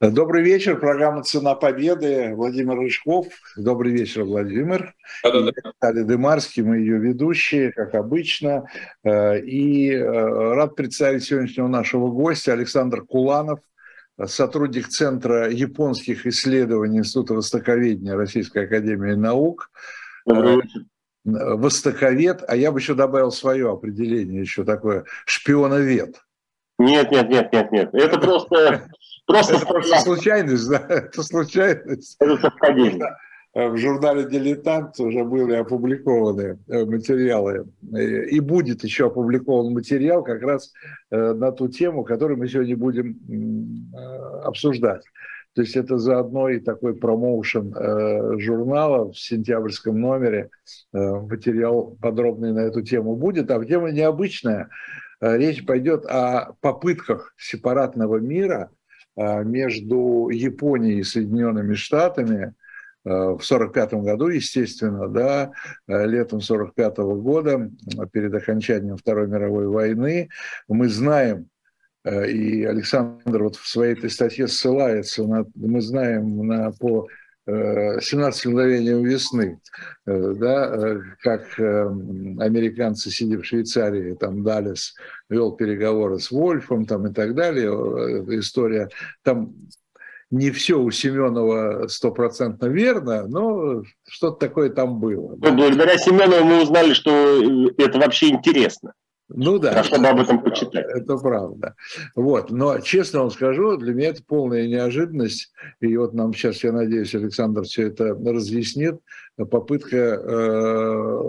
Добрый вечер. Программа «Цена победы». Владимир Рыжков. Добрый вечер, Владимир. Виталий Дымарский, мы ее ведущие, как обычно. Э, и э, рад представить сегодняшнего нашего гостя Александр Куланов, сотрудник Центра японских исследований Института Востоковедения Российской Академии Наук. Добрый вечер. Востоковед, а я бы еще добавил свое определение, еще такое шпионовед. Нет, нет, нет, нет, нет. Это просто Просто, это просто случайность, да? Это случайность. Это совпадение. Э, в журнале «Дилетант» уже были опубликованы э, материалы, э, и будет еще опубликован материал как раз на ту тему, которую мы сегодня будем обсуждать. То есть это заодно и такой промоушен журнала в сентябрьском номере. Материал подробный на эту тему будет, а тема необычная. Речь пойдет о попытках сепаратного мира – между Японией и Соединенными Штатами а, в 1945 году, естественно, да, а, летом 1945 года, перед окончанием Второй мировой войны, мы знаем, и Александр вот в своей этой статье ссылается на, мы знаем на, по 17 мгновением весны, э, да, э, как э, американцы, сидя в Швейцарии, там Далес вел переговоры с Вольфом там, и так далее, история, там не все у Семенова стопроцентно верно, но что-то такое там было. Да? Благодаря Семенову мы узнали, что это вообще интересно. Ну да. А чтобы об этом почитать. Это правда. Вот. Но честно вам скажу, для меня это полная неожиданность. И вот нам сейчас, я надеюсь, Александр все это разъяснит. Попытка э,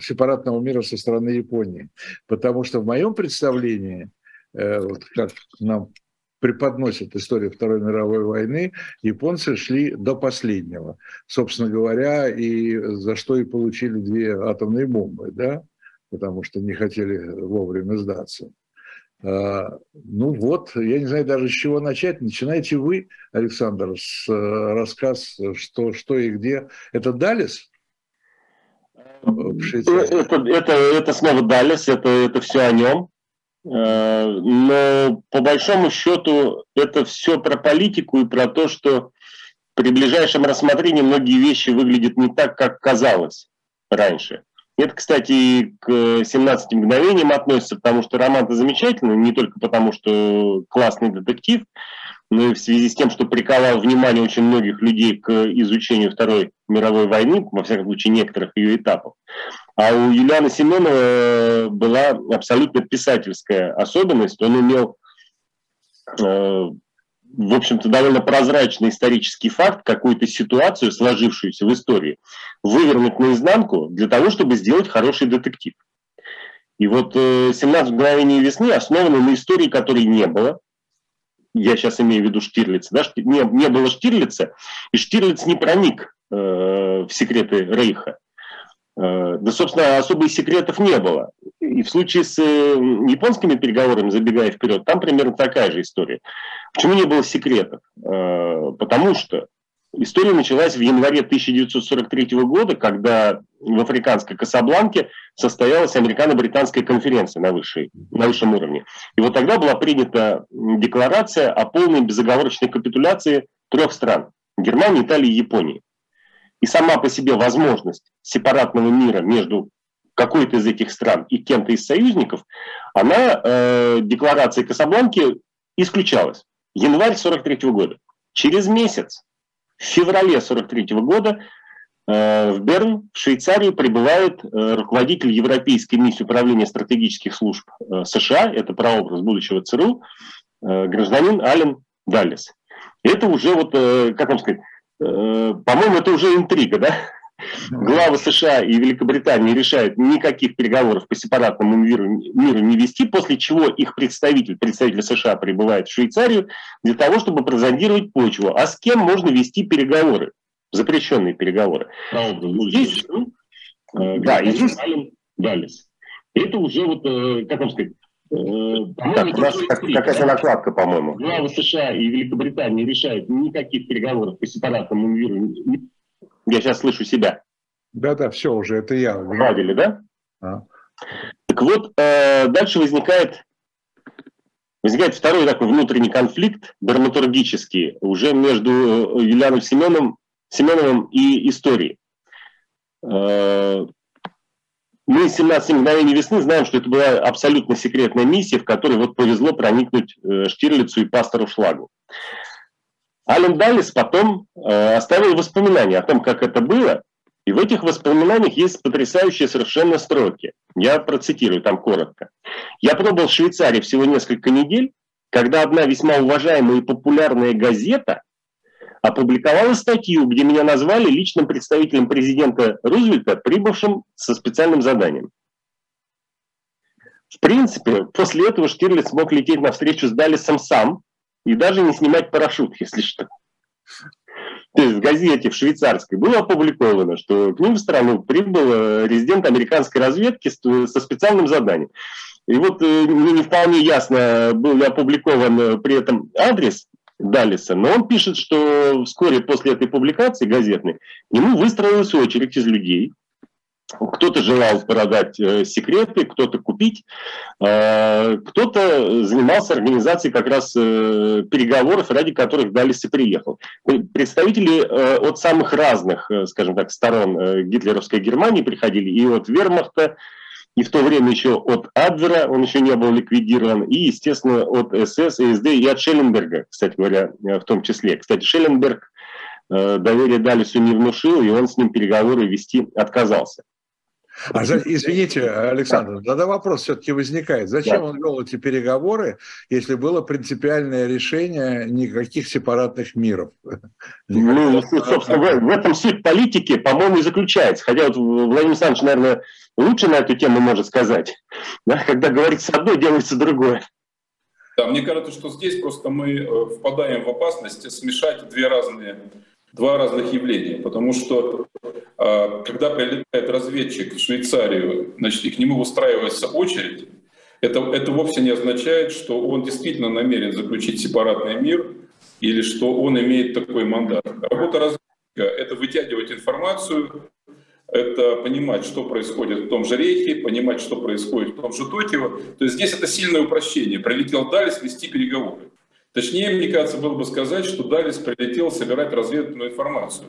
сепаратного мира со стороны Японии. Потому что в моем представлении, э, вот как нам преподносят историю Второй мировой войны, японцы шли до последнего. Собственно говоря, и за что и получили две атомные бомбы. Да? Потому что не хотели вовремя сдаться. А, ну вот, я не знаю даже с чего начать. Начинайте вы, Александр, с э, рассказ, что, что и где. Это Далис? Э, это, это, это снова Далис, это, это все о нем. Э, но по большому счету это все про политику и про то, что при ближайшем рассмотрении многие вещи выглядят не так, как казалось раньше. Это, кстати, к 17 мгновениям относится, потому что роман-то замечательный, не только потому, что классный детектив, но и в связи с тем, что приковал внимание очень многих людей к изучению Второй мировой войны, во всяком случае, некоторых ее этапов. А у Юлиана Семенова была абсолютно писательская особенность. Он умел э, в общем-то, довольно прозрачный исторический факт, какую-то ситуацию, сложившуюся в истории, вывернуть наизнанку для того, чтобы сделать хороший детектив. И вот э, «17 мгновений весны» основаны на истории, которой не было. Я сейчас имею в виду Штирлица. Да? Не, не было Штирлица, и Штирлиц не проник э, в секреты Рейха. Э, да, собственно, особых секретов не было. И в случае с э, японскими переговорами, забегая вперед, там примерно такая же история. Почему не было секретов? Э, потому что история началась в январе 1943 года, когда в африканской Касабланке состоялась американо-британская конференция на, высшей, на высшем уровне. И вот тогда была принята декларация о полной безоговорочной капитуляции трех стран – Германии, Италии и Японии. И сама по себе возможность сепаратного мира между какой-то из этих стран и кем-то из союзников, она э, декларацией Касабланки исключалась. Январь 43 года. Через месяц, в феврале 43 года, э, в Берн, в Швейцарию, прибывает э, руководитель Европейской миссии управления стратегических служб э, США, это прообраз будущего ЦРУ, э, гражданин Ален Даллес. Это уже, вот, э, как вам сказать, Э, по-моему, это уже интрига, да? Главы США и Великобритании решают никаких переговоров по сепаратному миру, миру не вести, после чего их представитель, представитель США прибывает в Швейцарию для того, чтобы прозондировать почву. А с кем можно вести переговоры? Запрещенные переговоры. А, здесь, э, да, и здесь Далис. Это уже вот, э, как вам сказать, Э, так, у нас какая-то накладка, по-моему. Главы США и Великобритании решают никаких переговоров по сепаратному миру. Я сейчас слышу себя. Да-да, все уже, это я. Правили, да? А. Так вот, э, дальше возникает возникает второй такой внутренний конфликт, драматургический, уже между э, Юлианом Семеновым, Семеновым и историей. Э, мы из 17 мгновений весны знаем, что это была абсолютно секретная миссия, в которой вот повезло проникнуть э, Штирлицу и пастору Шлагу. Ален Даллис потом оставил воспоминания о том, как это было, и в этих воспоминаниях есть потрясающие совершенно строки. Я процитирую там коротко. «Я пробыл в Швейцарии всего несколько недель, когда одна весьма уважаемая и популярная газета опубликовала статью, где меня назвали личным представителем президента Рузвельта, прибывшим со специальным заданием. В принципе, после этого Штирлиц мог лететь на встречу с Даллисом сам и даже не снимать парашют, если что. То есть в газете в швейцарской было опубликовано, что к ним в страну прибыл э, резидент американской разведки со специальным заданием. И вот э, мне не вполне ясно, был ли опубликован э, при этом адрес Даллиса, но он пишет, что вскоре после этой публикации газетной к нему выстроилась очередь из людей, кто-то желал продать э, секреты, кто-то купить, э, кто-то занимался организацией как раз э, переговоров, ради которых Далис и приехал. Представители от самых разных, скажем так, сторон гитлеровской Германии приходили, и от Вермахта, и в то время еще от Адвера, он еще не был ликвидирован, и, естественно, от СС, СД и от Шелленберга, кстати говоря, в том числе. Кстати, Шелленберг доверие Далису не внушил, и он с ним переговоры вести отказался. А, извините, Александр, тогда вопрос все-таки возникает. Зачем да. он вел эти переговоры, если было принципиальное решение никаких сепаратных миров? Ну, собственно, в, в этом суть политики, по-моему, и заключается. Хотя вот Владимир Александрович, наверное, лучше на эту тему может сказать. Да? Когда говорится одно, делается другое. Да, мне кажется, что здесь просто мы э, впадаем в опасность смешать две разные два разных явления, потому что а, когда прилетает разведчик в Швейцарию, значит, и к нему выстраивается очередь, это, это вовсе не означает, что он действительно намерен заключить сепаратный мир или что он имеет такой мандат. Работа разведчика — это вытягивать информацию, это понимать, что происходит в том же Рейхе, понимать, что происходит в том же Токио. То есть здесь это сильное упрощение. Прилетел Далис вести переговоры. Точнее, мне кажется, было бы сказать, что Далис прилетел собирать разведывательную информацию,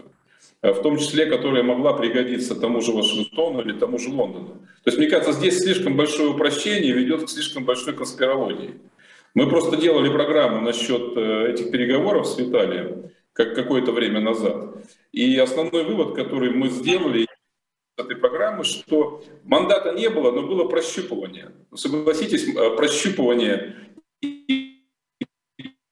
э, в том числе, которая могла пригодиться тому же Вашингтону или тому же Лондону. То есть, мне кажется, здесь слишком большое упрощение ведет к слишком большой конспирологии. Мы просто делали программу насчет э, этих переговоров с Виталием как какое-то время назад. И основной вывод, который мы сделали этой программы, что мандата не было, но было прощупывание. Согласитесь, э, прощупывание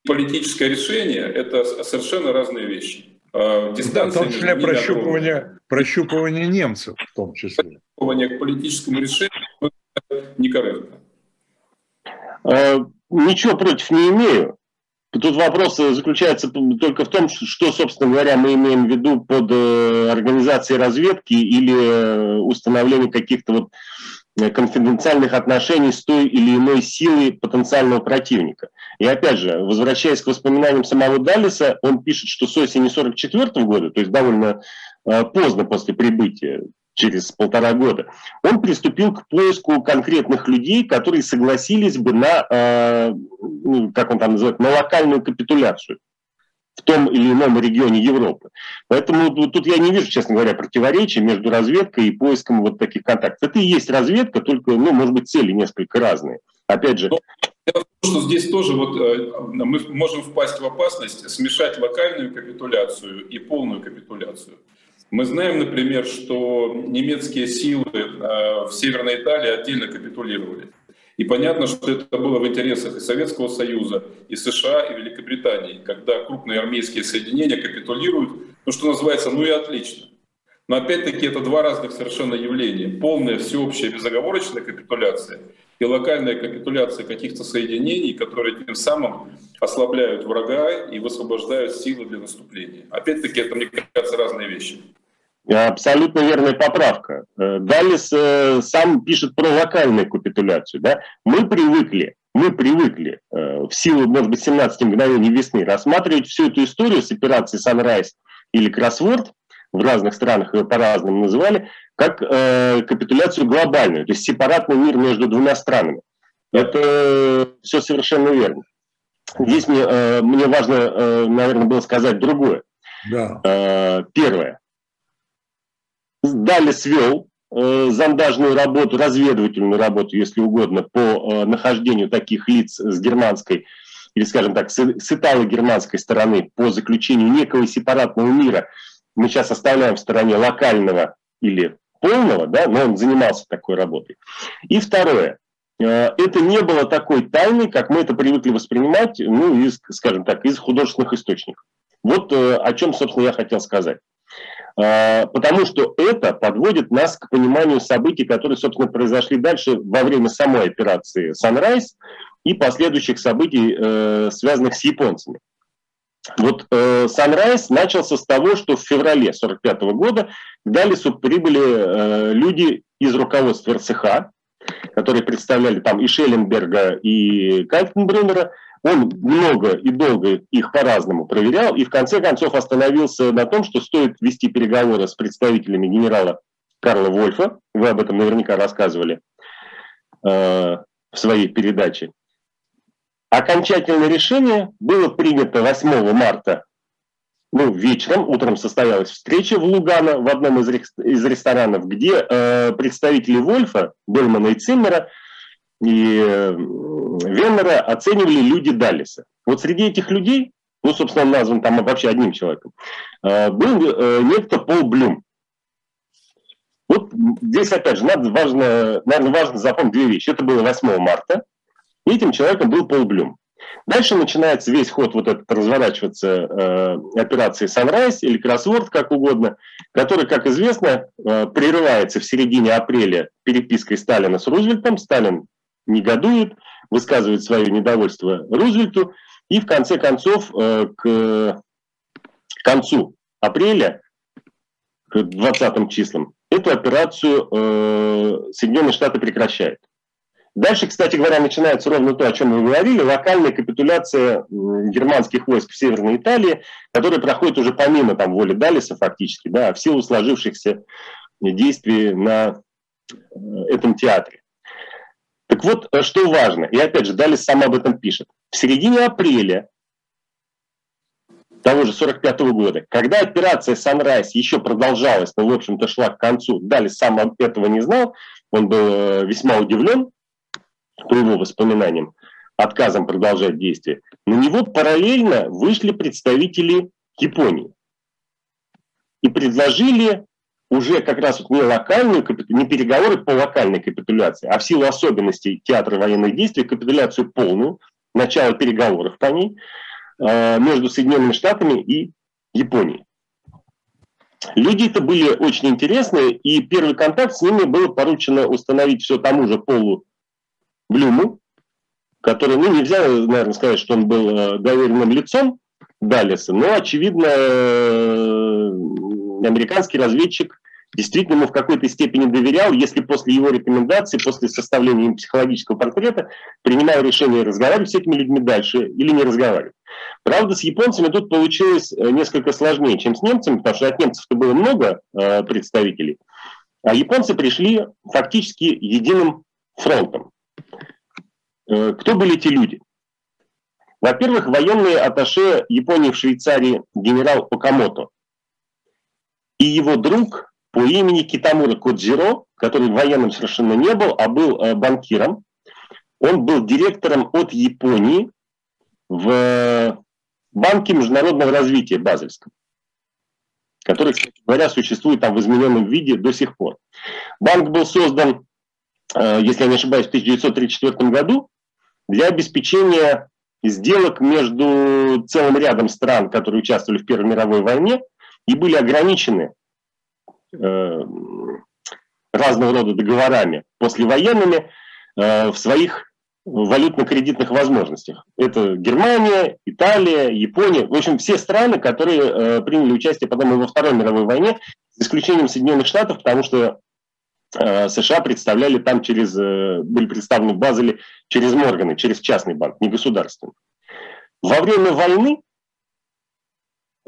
политическое решение – это совершенно разные вещи. А, дистанция в том числе прощупывание, прощупывание немцев в том числе. Прощупывание к политическому решению некорректно. А, ничего против не имею. Тут вопрос заключается только в том, что, собственно говоря, мы имеем в виду под э, организацией разведки или э, установление каких-то вот конфиденциальных отношений с той или иной силой потенциального противника. И опять же, возвращаясь к воспоминаниям самого Даллиса, он пишет, что с осени 1944 года, то есть довольно э, поздно после прибытия, через полтора года, он приступил к поиску конкретных людей, которые согласились бы на, э, ну, как он там называет, на локальную капитуляцию в том или ином регионе Европы. Поэтому тут я не вижу, честно говоря, противоречия между разведкой и поиском вот таких контактов. Это и есть разведка, только, ну, может быть, цели несколько разные. Опять же... Но, что здесь тоже вот э, мы можем впасть в опасность смешать локальную капитуляцию и полную капитуляцию. Мы знаем, например, что немецкие силы э, в Северной Италии отдельно капитулировали. И понятно, что это было в интересах и Советского Союза, и США, и Великобритании, когда крупные армейские соединения капитулируют, ну что называется, ну и отлично. Но опять-таки это два разных совершенно явления. Полная всеобщая безоговорочная капитуляция и локальная капитуляция каких-то соединений, которые тем самым ослабляют врага и высвобождают силы для наступления. Опять-таки это, мне кажется, разные вещи. Абсолютно верная поправка. Э, Даллис э, сам пишет про локальную капитуляцию. Да? Мы привыкли, мы привыкли э, в силу, может быть, 17 мгновений весны рассматривать всю эту историю с операцией Sunrise или Кроссворд, в разных странах ее по-разному называли, как э, капитуляцию глобальную, то есть сепаратный мир между двумя странами. Это все совершенно верно. Здесь мне, э, мне важно, э, наверное, было сказать другое. Да. Э, первое. Далее свел зондажную работу, разведывательную работу, если угодно, по нахождению таких лиц с германской или, скажем так, с, с итало-германской стороны по заключению некого сепаратного мира. Мы сейчас оставляем в стороне локального или полного, да, но он занимался такой работой. И второе. Э, это не было такой тайной, как мы это привыкли воспринимать, ну, из, скажем так, из художественных источников. Вот э, о чем, собственно, я хотел сказать. Э, потому что это подводит нас к пониманию событий, которые, собственно, произошли дальше во время самой операции Sunrise и последующих событий, связанных с японцами. Вот Sunrise начался с того, что в феврале 1945 года к Далису прибыли люди из руководства РСХ, которые представляли там и Шелленберга, и Кальтенбруннера, он много и долго их по-разному проверял, и в конце концов остановился на том, что стоит вести переговоры с представителями генерала Карла Вольфа, вы об этом наверняка рассказывали э, в своей передаче. Окончательное решение было принято 8 марта ну, вечером, утром состоялась встреча в Лугано в одном из, из ресторанов, где э, представители Вольфа, Бельмана и Циммера и Веннера оценивали люди Даллиса. Вот среди этих людей, ну, собственно, назван там вообще одним человеком, э, был э, некто Пол Блюм. Вот здесь, опять же, надо важно, наверное, важно запомнить две вещи. Это было 8 марта, и этим человеком был Пол Блюм. Дальше начинается весь ход вот этот разворачиваться э, операции Sunrise или кроссворд, как угодно, который, как известно, э, прерывается в середине апреля перепиской Сталина с Рузвельтом. Сталин негодует, высказывает свое недовольство Рузвельту, и в конце концов э, к концу апреля, к 20 числам, эту операцию э, Соединенные Штаты прекращают. Дальше, кстати говоря, начинается ровно то, о чем мы говорили, локальная капитуляция германских войск в Северной Италии, которая проходит уже помимо там, воли Далиса фактически, да, в силу сложившихся действий на э, этом театре. Так вот, э, что важно, и опять же, Далис сам об этом пишет. В середине апреля того же 45 -го года, когда операция Sunrise еще продолжалась, но, в общем-то, шла к концу, Далис сам этого не знал, он был э, весьма удивлен, по его воспоминаниям, отказом продолжать действие, на него параллельно вышли представители Японии и предложили уже как раз вот не локальную, не переговоры по локальной капитуляции, а в силу особенностей театра военных действий капитуляцию полную, начало переговоров по ней э, между Соединенными Штатами и Японией. Люди это были очень интересные, и первый контакт с ними было поручено установить все тому же Полу Блюму, который, ну, нельзя, наверное, сказать, что он был э, доверенным лицом Даллеса, но, очевидно, э, американский разведчик действительно ему в какой-то степени доверял, если после его рекомендаций, после составления им психологического портрета, принимал решение разговаривать с этими людьми дальше или не разговаривать. Правда, с японцами тут получилось э, несколько сложнее, чем с немцами, потому что от немцев-то было много э, представителей, а японцы пришли фактически единым фронтом. Э, кто были эти люди? Во-первых, военные атташе Японии в Швейцарии генерал Окамото и его друг по имени Китамура Кодзиро, который военным совершенно не был, а был э, банкиром. Он был директором от Японии в Банке международного развития Базельском, который, кстати говоря, существует там в измененном виде до сих пор. Банк был создан Э, если я не ошибаюсь, в 1934 году для обеспечения сделок между целым рядом стран, которые участвовали в Первой мировой войне и были ограничены э, разного рода договорами послевоенными э, в своих валютно-кредитных возможностях. Это Германия, Италия, Япония, в общем, все страны, которые э, приняли участие потом во Второй мировой войне, за исключением Соединенных Штатов, потому что Э, США представляли там через, э, были представлены в Базеле через Морганы, через частный банк, не государственный. Во время войны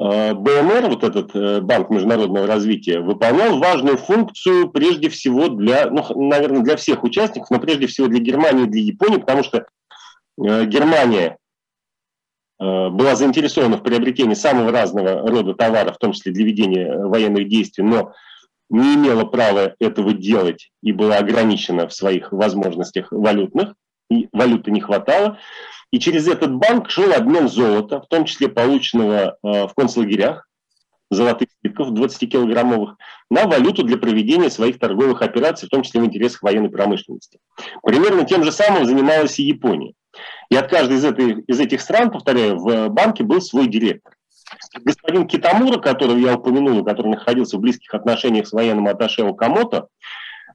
БМР, вот этот э, Банк международного развития, выполнял важную функцию прежде всего для, ну, наверное, для всех участников, но прежде всего для Германии и для Японии, потому что э, Германия э, была заинтересована в приобретении самого разного рода товаров, в том числе для ведения военных действий, но не имела права этого делать и была ограничена в своих возможностях валютных, и валюты не хватало. И через этот банк шел обмен золота, в том числе полученного э, в концлагерях, золотых слитков 20-килограммовых, на валюту для проведения своих торговых операций, в том числе в интересах военной промышленности. Примерно тем же самым занималась и Япония. И от каждой из, этой, из этих стран, повторяю, в банке был свой директор. Господин Китамура, которого я упомянул, который находился в близких отношениях с военным атташе Окамото,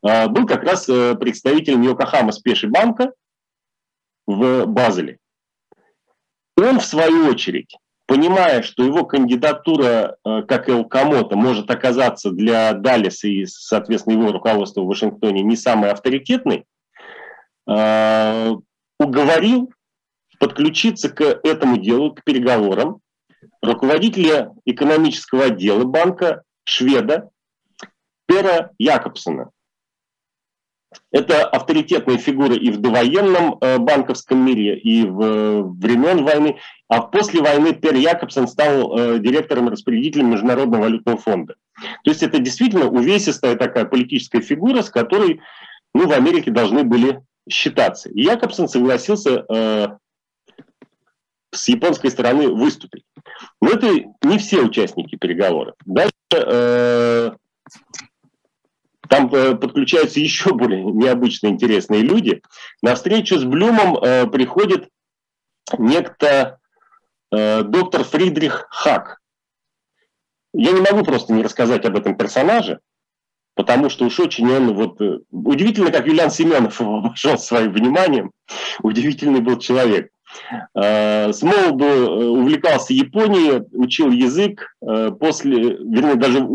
э, был как раз э, представителем Йокохама Спеши банка в Базеле. Он, в свою очередь, понимая, что его кандидатура, э, как и у Камота, может оказаться для Далиса и, соответственно, его руководства в Вашингтоне не самой авторитетной, э, уговорил подключиться к этому делу, к переговорам руководителя экономического отдела банка, шведа Пера Якобсона. Это авторитетные фигуры и в довоенном э, банковском мире, и в э, времен войны. А после войны Пер Якобсон стал э, директором-распорядителем Международного валютного фонда. То есть это действительно увесистая такая политическая фигура, с которой ну, в Америке должны были считаться. И Якобсон согласился э, с японской стороны выступить. Но это не все участники переговоров. Дальше э, там э, подключаются еще более необычные, интересные люди. На встречу с Блюмом э, приходит некто э, доктор Фридрих Хак. Я не могу просто не рассказать об этом персонаже, потому что уж очень он вот... Удивительно, как Юлиан Семенов обошел своим вниманием. Удивительный был человек. Э, с молоду э, увлекался Японией, учил язык. Э, после, вернее, даже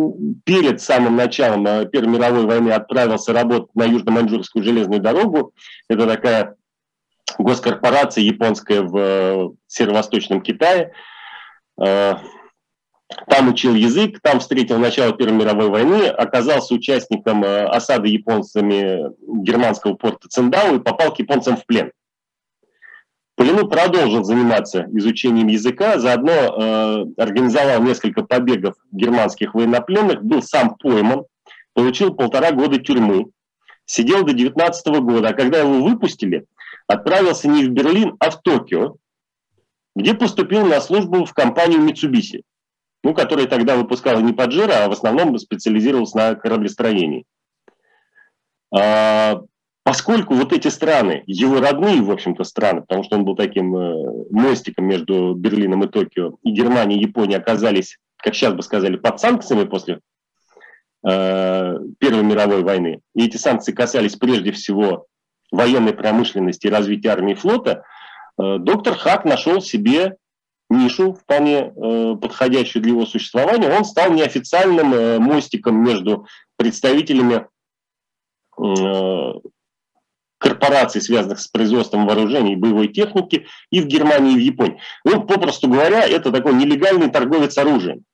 перед самым началом Первой мировой войны отправился работать на Южно-Маньчжурскую железную дорогу. Это такая госкорпорация японская в северо-восточном Китае. Там учил язык, там встретил начало Первой мировой войны, оказался участником осады японцами германского порта Циндао и попал к японцам в плен. Полину продолжил заниматься изучением языка, заодно э, организовал несколько побегов германских военнопленных, был сам пойман, получил полтора года тюрьмы, сидел до 19 года, а когда его выпустили, отправился не в Берлин, а в Токио, где поступил на службу в компанию Mitsubishi, ну, которая тогда выпускала не Паджеро, а в основном специализировалась на кораблестроении. А, Поскольку вот эти страны, его родные, в общем-то, страны, потому что он был таким э, мостиком между Берлином и Токио, и Германия, и Япония оказались, как сейчас бы сказали, под санкциями после э, Первой мировой войны, и эти санкции касались прежде всего военной промышленности и развития армии и флота, э, доктор Хак нашел себе нишу, вполне э, подходящую для его существования. Он стал неофициальным э, мостиком между представителями э, корпораций, связанных с производством вооружений и боевой техники и в Германии, и в Японии. Ну, попросту говоря, это такой нелегальный торговец оружием,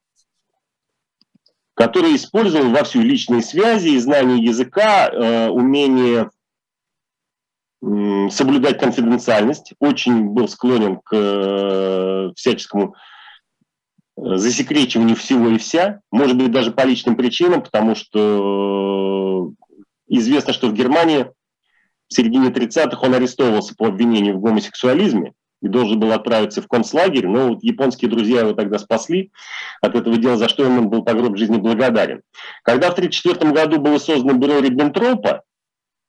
который использовал во всю личные связи, знание языка, э, умение э, соблюдать конфиденциальность, очень был склонен к э, всяческому э, засекречиванию всего и вся, может быть, даже по личным причинам, потому что известно, что в Германии в середине 30-х он арестовывался по обвинению в гомосексуализме и должен был отправиться в концлагерь, но вот японские друзья его тогда спасли от этого дела, за что он был по гроб жизни благодарен. Когда в 1934 году было создано бюро Риббентропа,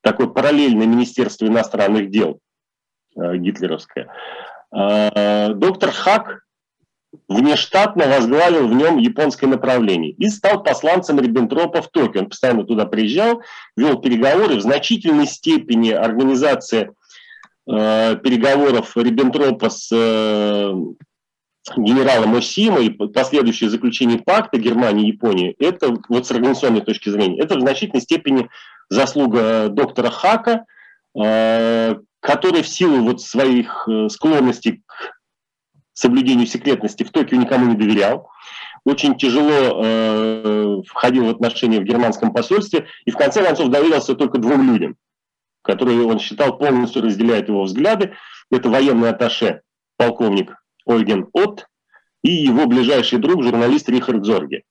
такое параллельное Министерство иностранных дел э, гитлеровское, э, доктор Хак внештатно возглавил в нем японское направление и стал посланцем Риббентропа в Токио. Он постоянно туда приезжал, вел переговоры. В значительной степени организация э, переговоров Риббентропа с э, генералом Осима и последующее заключение пакта Германии и Японии, это вот с организационной точки зрения, это в значительной степени заслуга доктора Хака, э, который в силу вот своих э, склонностей к соблюдению секретности в Токио никому не доверял. очень тяжело э, входил в отношения в германском посольстве и в конце концов доверился только двум людям, которые он считал полностью разделяют его взгляды. Это военный атташе, полковник Ольген Отт и его ближайший друг, журналист Рихард Зорге.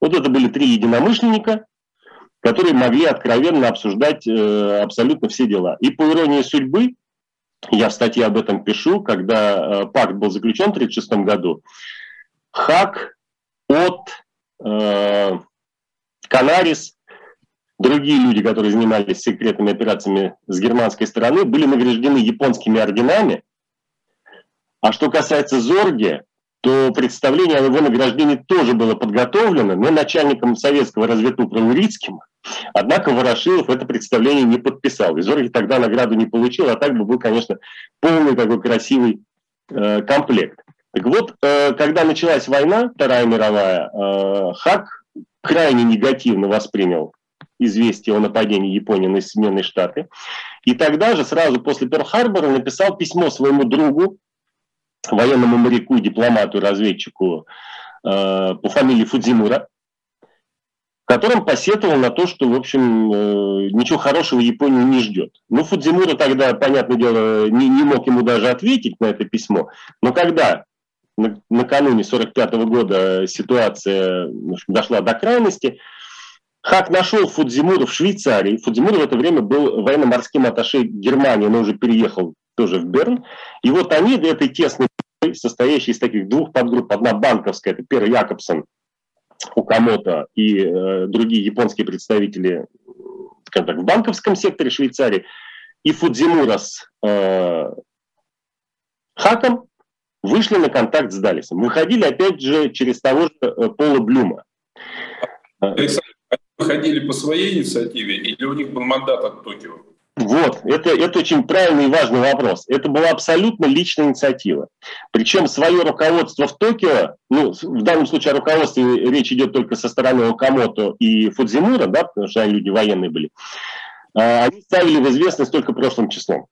Вот это были три единомышленника, которые могли откровенно обсуждать э, абсолютно все дела. И по иронии судьбы, я в статье об этом пишу, когда э, пакт был заключен в 1936 году, Хак от э, Канарис, другие люди, которые занимались секретными операциями с германской стороны, были награждены японскими орденами. А что касается Зорги, то представление о его награждении тоже было подготовлено, но начальником советского разведупра Урицким. Однако Ворошилов это представление не подписал. И Зорги тогда награду не получил, а так бы был, конечно, полный такой красивый э, комплект. Так вот, э, когда началась война, Вторая мировая, э, Хак крайне негативно воспринял известие о нападении Японии на Соединенные Штаты. И тогда же, сразу после Перл-Харбора, написал письмо своему другу, военному моряку, дипломату, разведчику э, по фамилии Фудзимура, в котором посетовал на то, что, в общем, э, ничего хорошего Японию не ждет. Ну, Фудзимура тогда, понятное дело, не, не мог ему даже ответить на это письмо, но когда накануне 1945 года ситуация общем, дошла до крайности, Хак нашел Фудзимура в Швейцарии. Фудзимура в это время был военно-морским атташе Германии, но уже переехал тоже в Берн. И вот они этой тесной состоящей из таких двух подгрупп. Одна банковская, это Пер Якобсон, Укамото и э, другие японские представители скажем так, в банковском секторе Швейцарии, и Фудзимура с э, Хаком вышли на контакт с Далисом. Выходили, опять же, через того же э, Пола Блюма. Александр, они выходили по своей инициативе или у них был мандат от Токио? Вот, это, это очень правильный и важный вопрос. Это была абсолютно личная инициатива. Причем свое руководство в Токио, ну, в данном случае о руководстве речь идет только со стороны Окамото и Фудзимура, да, потому что они люди военные были, а, они ставили в известность только прошлым числом.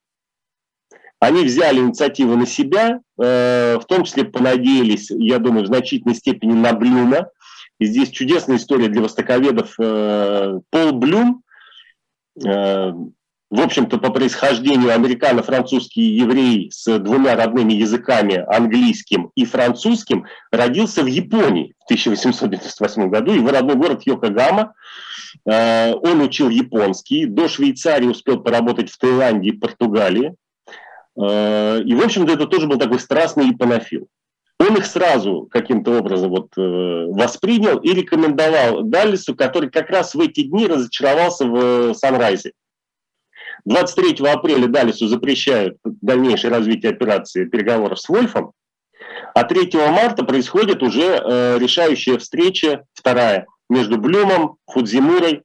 Они взяли инициативу на себя, э, в том числе понадеялись, я думаю, в значительной степени на Блюма. И здесь чудесная история для востоковедов. Э, Пол Блюм э, в общем-то, по происхождению американо-французский еврей с двумя родными языками, английским и французским, родился в Японии в 1898 году. Его родной город Йокогама. Э, он учил японский. До Швейцарии успел поработать в Таиланде и Португалии. Э, и, в общем-то, это тоже был такой страстный ипонофил. Он их сразу каким-то образом вот, э, воспринял и рекомендовал Даллису, который как раз в эти дни разочаровался в Санрайзе. 23 апреля Далису запрещают дальнейшее развитие операции переговоров с Вольфом, а 3 марта происходит уже э, решающая встреча, вторая, между Блюмом, Фудзимурой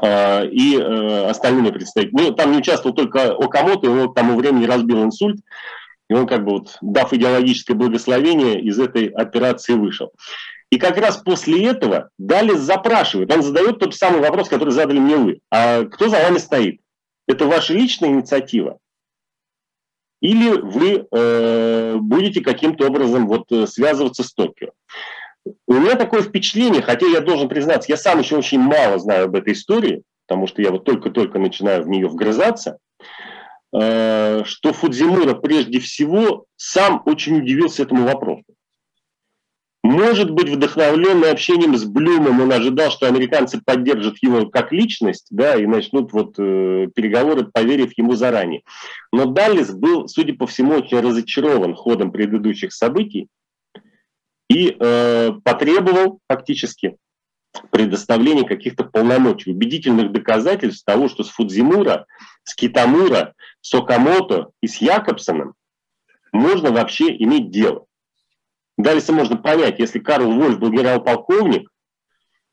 э, и э, остальными представителями. Ну, там не участвовал только Окамото, его к тому времени разбил инсульт, и он, как бы вот, дав идеологическое благословение, из этой операции вышел. И как раз после этого Далис запрашивает, он задает тот самый вопрос, который задали мне вы. А кто за вами стоит? Это ваша личная инициатива? Или вы э, будете каким-то образом вот э, связываться с Токио? У меня такое впечатление, хотя я должен признаться, я сам еще очень мало знаю об этой истории, потому что я вот только-только начинаю в нее вгрызаться, э, что Фудзимура прежде всего сам очень удивился этому вопросу. Может быть, вдохновленный общением с Блюмом, он ожидал, что американцы поддержат его как личность, да, и начнут вот э, переговоры, поверив ему заранее. Но Даллис был, судя по всему, очень разочарован ходом предыдущих событий и э, потребовал фактически предоставления каких-то полномочий, убедительных доказательств того, что с Фудзимура, с Китамура, с Окамото и с Якобсоном можно вообще иметь дело. Дальше можно понять, если Карл Вольф был генерал-полковник,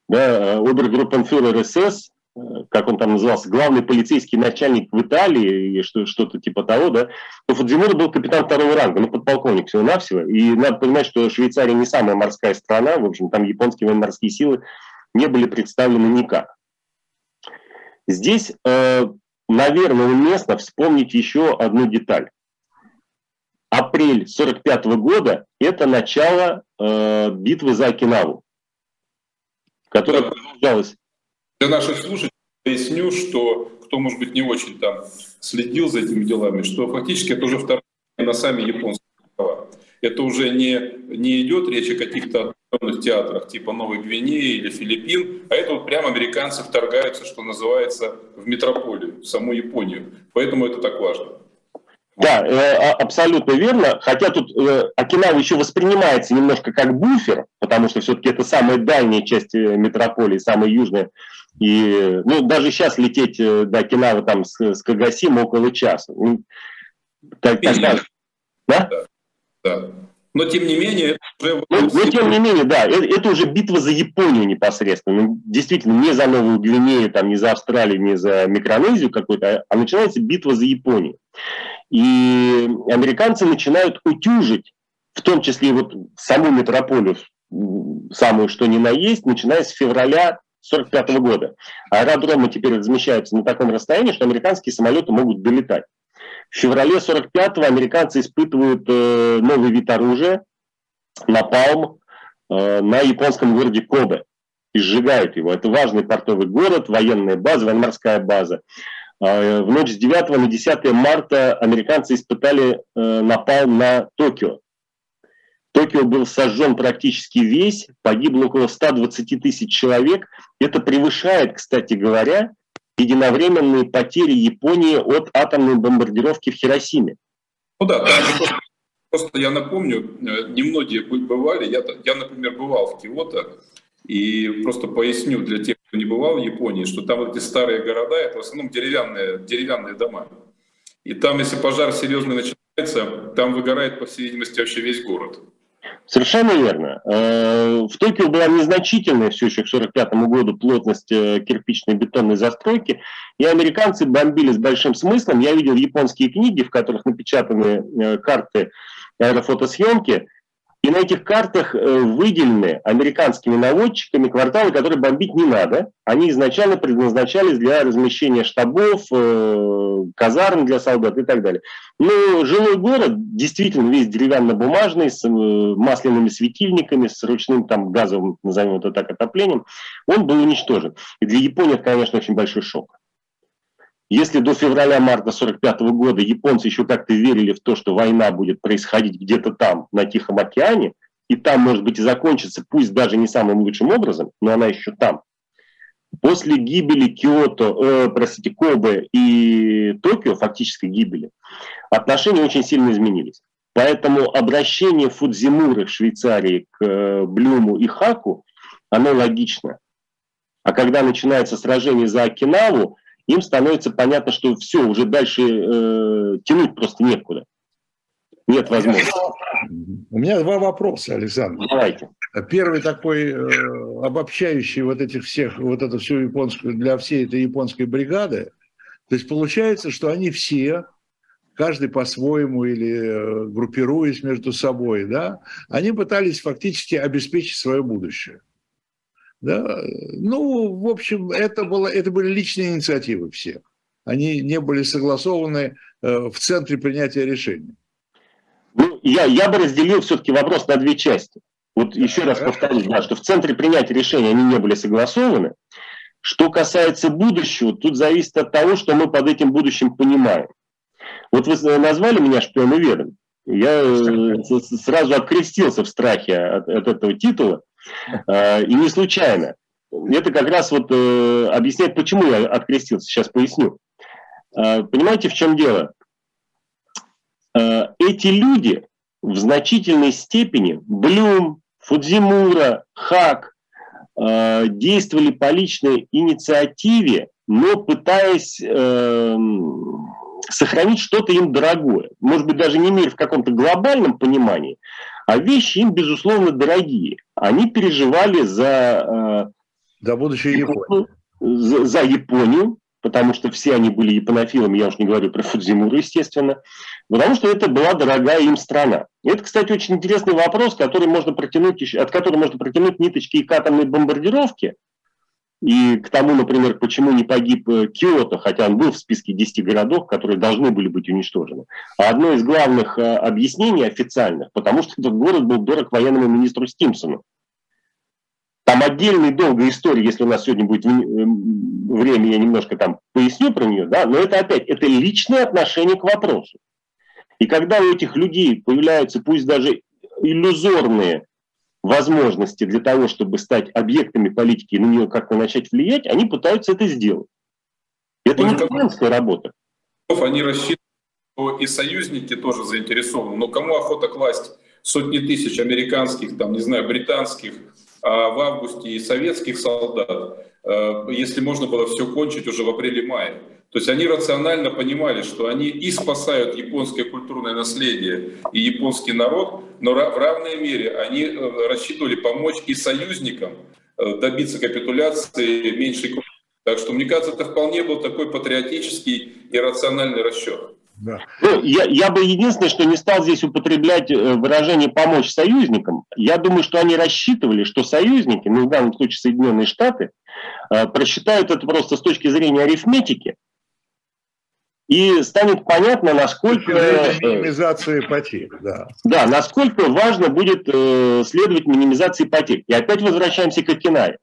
да, обергруппенфюрер СС, э, как он там назывался, главный полицейский начальник в Италии, что-то типа того, да, то Фудзимура был капитан второго ранга, ну, подполковник всего-навсего. И надо понимать, что Швейцария не самая морская страна, в общем, там японские военно-морские силы не были представлены никак. Здесь, э, наверное, уместно вспомнить еще одну деталь. Апрель 45 года – это начало э, битвы за Окинаву, которая продолжалась. Для наших слушателей поясню, что кто, может быть, не очень там следил за этими делами, что фактически это уже вторая на сами японские острова. Это уже не, не идет речь о каких-то определенных театрах типа Новой Гвинеи или Филиппин, а это вот прямо американцы вторгаются, что называется, в метрополию, в саму Японию. Поэтому это так важно. Да, э, а, абсолютно верно. Хотя тут э, Окинава еще воспринимается немножко как буфер, потому что все-таки это самая дальняя часть э, метрополии, самая южная. И ну, даже сейчас лететь до Окинавы там с, с Кагасима около часа. Ну, так, так, да? да? Да. Но тем не менее... Уже... Но, но тем не менее, да, это, это уже битва за Японию непосредственно. Ну, действительно, не за Новую Гвинею, там, не за Австралию, не за Микронезию какую-то, а начинается битва за Японию. И американцы начинают утюжить, в том числе вот саму метрополию, самую что ни на есть, начиная с февраля 1945 года. Аэродромы теперь размещаются на таком расстоянии, что американские самолеты могут долетать. В феврале 45-го американцы испытывают э, новый вид оружия, напалм, э, на японском городе Кобе и сжигают его. Это важный портовый город, военная база, военно-морская база. А, в ночь с 9 на 10 марта американцы испытали э, напал на Токио. Токио был сожжен практически весь, погибло около 120 тысяч человек. Это превышает, кстати говоря, единовременные потери Японии от атомной бомбардировки в Хиросиме. Ну да, просто, я напомню, э, немногие бывали, я, например, бывал в Киото, и просто поясню для тех, кто не бывал в Японии, что там вот эти старые города, это в основном деревянные, деревянные дома. И там, если пожар серьезный начинается, там выгорает, по всей видимости, вообще весь город. Совершенно верно. Э, в Токио была незначительная все еще к 1945 году плотность э, кирпичной бетонной застройки, и американцы бомбили с большим смыслом. Я видел японские книги, в которых напечатаны э, карты аэрофотосъемки, и на этих картах э, выделены американскими наводчиками кварталы, которые бомбить не надо. Они изначально предназначались для размещения штабов, э, казарм для солдат и так далее. Но жилой город, действительно весь деревянно-бумажный, с э, масляными светильниками, с ручным там газовым, назовем это так, отоплением, он был уничтожен. И для Японии это, конечно, очень большой шок. Если до февраля-марта 1945 года японцы еще как-то верили в то, что война будет происходить где-то там, на Тихом океане, и там, может быть, и закончится, пусть даже не самым лучшим образом, но она еще там. После гибели Киото, э, простите, Кобе и Токио, фактической гибели, отношения очень сильно изменились. Поэтому обращение Фудзимуры в Швейцарии к э, Блюму и Хаку, оно логично. А когда начинается сражение за Окинаву, им становится понятно, что все, уже дальше э, тянуть просто некуда. Нет возможности. У меня два вопроса, Александр. Давайте. Первый такой э, обобщающий вот этих всех, вот эту всю японскую, для всей этой японской бригады. То есть получается, что они все, каждый по-своему или э, группируясь между собой, да, они пытались фактически обеспечить свое будущее. Да? Ну, в общем, это, было, это были личные инициативы всех. Они не были согласованы э, в центре принятия решений. Ну, я, я бы разделил все-таки вопрос на две части. Вот еще раз повторюсь, да, что в центре принятия решений они не были согласованы. Что касается будущего, тут зависит от того, что мы под этим будущим понимаем. Вот вы назвали меня шпионоведом. Я э, сразу открестился в страхе от, от этого титула. А, и не случайно. Это как раз вот э, объясняет, почему я открестился. Сейчас поясню. А, понимаете, в чем дело? А, эти люди в значительной степени, Блюм, Фудзимура, Хак, действовали по личной инициативе, но пытаясь эм, сохранить что-то им дорогое. Может быть, даже не мир в каком-то глобальном понимании, а вещи им, безусловно, дорогие. Они переживали за... За э, будущее Японии. За, за Японию, потому что все они были японофилами, я уж не говорю про Фудзимуру, естественно, потому что это была дорогая им страна. И это, кстати, очень интересный вопрос, который можно протянуть, от которого можно протянуть ниточки и к атомной бомбардировке, и к тому, например, почему не погиб э, Киото, хотя он был в списке 10 городов, которые должны были быть уничтожены. А одно из главных э, объяснений официальных, потому что этот город был дорог военному министру Стимсону. Там отдельная долгая история, если у нас сегодня будет время, я немножко там поясню про нее, да, но это опять, это личное отношение к вопросу. И когда у этих людей появляются, пусть даже иллюзорные возможности для того, чтобы стать объектами политики и на нее как-то начать влиять, они пытаются это сделать. Это не студентская работа. Они рассчитывают, что и союзники тоже заинтересованы. Но кому охота класть сотни тысяч американских, там, не знаю, британских, а в августе и советских солдат, э, если можно было все кончить уже в апреле-мае. То есть они рационально понимали, что они и спасают японское культурное наследие и японский народ, но в равной мере они э, рассчитывали помочь и союзникам э, добиться капитуляции меньшей крови. Так что, мне кажется, это вполне был такой патриотический и рациональный расчет. Да. Ну, я, я бы единственное, что не стал здесь употреблять э, выражение «помочь союзникам». Я думаю, что они рассчитывали, что союзники, ну в данном случае Соединенные Штаты, просчитают это просто с точки зрения арифметики, и станет понятно, насколько... Минимизации потерь, да. Да, насколько важно будет э, следовать минимизации потерь. И опять возвращаемся к Окинаве.